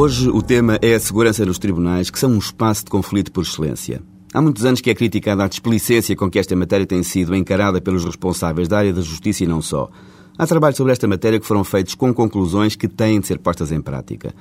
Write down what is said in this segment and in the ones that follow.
Hoje o tema é a segurança nos tribunais, que são um espaço de conflito por excelência. Há muitos anos que é criticada a desplicência com que esta matéria tem sido encarada pelos responsáveis da área da justiça e não só. Há trabalhos sobre esta matéria que foram feitos com conclusões que têm de ser postas em prática.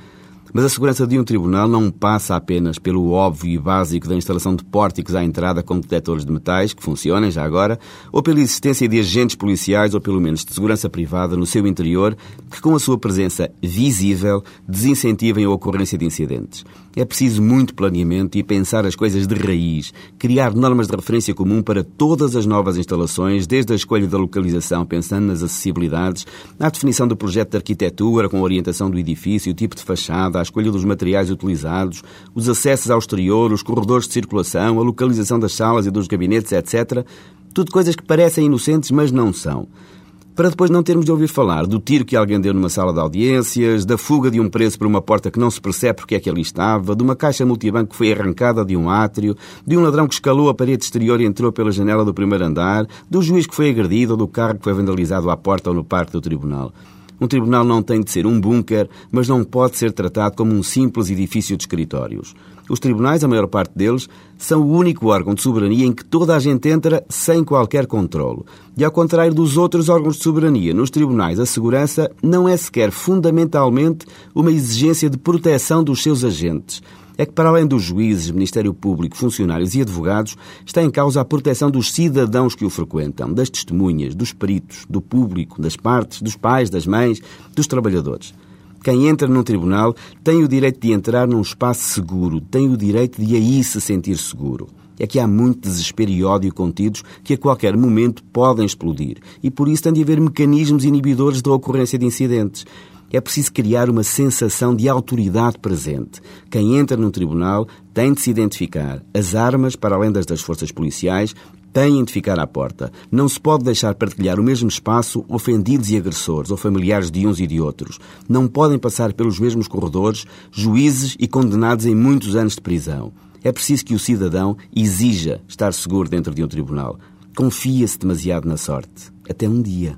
Mas a segurança de um tribunal não passa apenas pelo óbvio e básico da instalação de pórticos à entrada com detectores de metais, que funcionem já agora, ou pela existência de agentes policiais ou pelo menos de segurança privada no seu interior, que com a sua presença visível desincentivem a ocorrência de incidentes. É preciso muito planeamento e pensar as coisas de raiz, criar normas de referência comum para todas as novas instalações, desde a escolha da localização, pensando nas acessibilidades, à definição do projeto de arquitetura com orientação do edifício, o tipo de fachada, a escolha dos materiais utilizados, os acessos ao exterior, os corredores de circulação, a localização das salas e dos gabinetes, etc. Tudo coisas que parecem inocentes, mas não são para depois não termos de ouvir falar do tiro que alguém deu numa sala de audiências, da fuga de um preso por uma porta que não se percebe porque é que ali estava, de uma caixa multibanco que foi arrancada de um átrio, de um ladrão que escalou a parede exterior e entrou pela janela do primeiro andar, do juiz que foi agredido ou do carro que foi vandalizado à porta ou no parque do tribunal. Um tribunal não tem de ser um bunker, mas não pode ser tratado como um simples edifício de escritórios. Os tribunais, a maior parte deles, são o único órgão de soberania em que toda a gente entra sem qualquer controlo. E ao contrário dos outros órgãos de soberania, nos tribunais a segurança não é sequer fundamentalmente uma exigência de proteção dos seus agentes é que, para além dos juízes, Ministério Público, funcionários e advogados, está em causa a proteção dos cidadãos que o frequentam, das testemunhas, dos peritos, do público, das partes, dos pais, das mães, dos trabalhadores. Quem entra num tribunal tem o direito de entrar num espaço seguro, tem o direito de aí se sentir seguro. É que há muito desespero e ódio contidos que a qualquer momento podem explodir e por isso tem de haver mecanismos inibidores da ocorrência de incidentes. É preciso criar uma sensação de autoridade presente. Quem entra num tribunal tem de se identificar. As armas, para além das das forças policiais, têm de ficar à porta. Não se pode deixar partilhar o mesmo espaço ofendidos e agressores ou familiares de uns e de outros. Não podem passar pelos mesmos corredores juízes e condenados em muitos anos de prisão. É preciso que o cidadão exija estar seguro dentro de um tribunal. Confia-se demasiado na sorte. Até um dia.